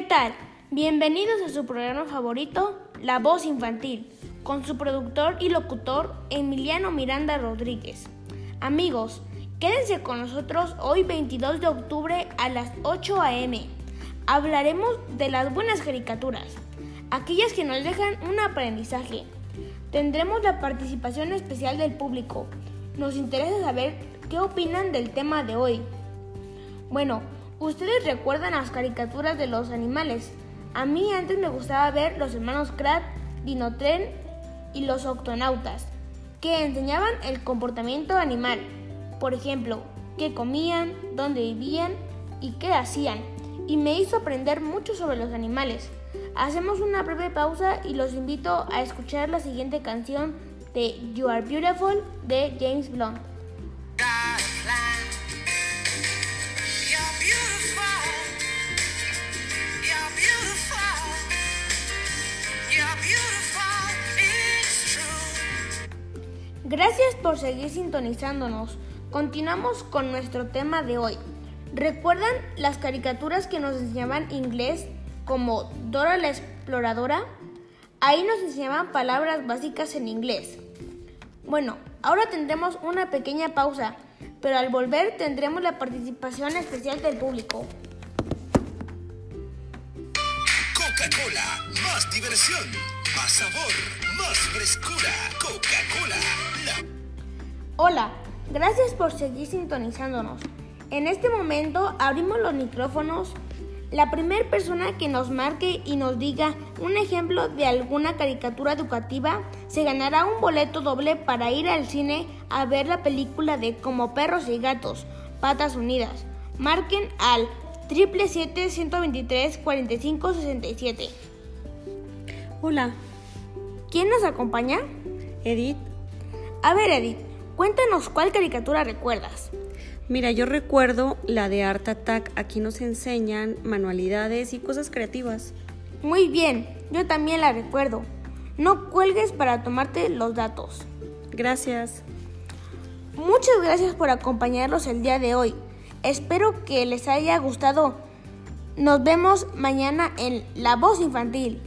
tal? Bienvenidos a su programa favorito, La Voz Infantil, con su productor y locutor Emiliano Miranda Rodríguez. Amigos, quédense con nosotros hoy 22 de octubre a las 8 a.m. Hablaremos de las buenas caricaturas, aquellas que nos dejan un aprendizaje. Tendremos la participación especial del público. Nos interesa saber qué opinan del tema de hoy. Bueno, ustedes recuerdan las caricaturas de los animales. A mí antes me gustaba ver los hermanos Krat, Dinotren y los octonautas, que enseñaban el comportamiento animal. Por ejemplo, qué comían, dónde vivían y qué hacían y me hizo aprender mucho sobre los animales. Hacemos una breve pausa y los invito a escuchar la siguiente canción de You Are Beautiful de James Blunt. Gracias por seguir sintonizándonos. Continuamos con nuestro tema de hoy. ¿Recuerdan las caricaturas que nos enseñaban inglés como Dora la Exploradora? Ahí nos enseñaban palabras básicas en inglés. Bueno, ahora tendremos una pequeña pausa, pero al volver tendremos la participación especial del público. Coca-Cola, más diversión, más sabor, más frescura. Coca-Cola. Hola, gracias por seguir sintonizándonos. En este momento abrimos los micrófonos. La primera persona que nos marque y nos diga un ejemplo de alguna caricatura educativa se ganará un boleto doble para ir al cine a ver la película de Como perros y gatos, Patas Unidas. Marquen al 777-123-4567. Hola, ¿Quién nos acompaña? Edith. A ver, Edith, cuéntanos cuál caricatura recuerdas. Mira, yo recuerdo la de Art Attack. Aquí nos enseñan manualidades y cosas creativas. Muy bien, yo también la recuerdo. No cuelgues para tomarte los datos. Gracias. Muchas gracias por acompañarnos el día de hoy. Espero que les haya gustado. Nos vemos mañana en La Voz Infantil.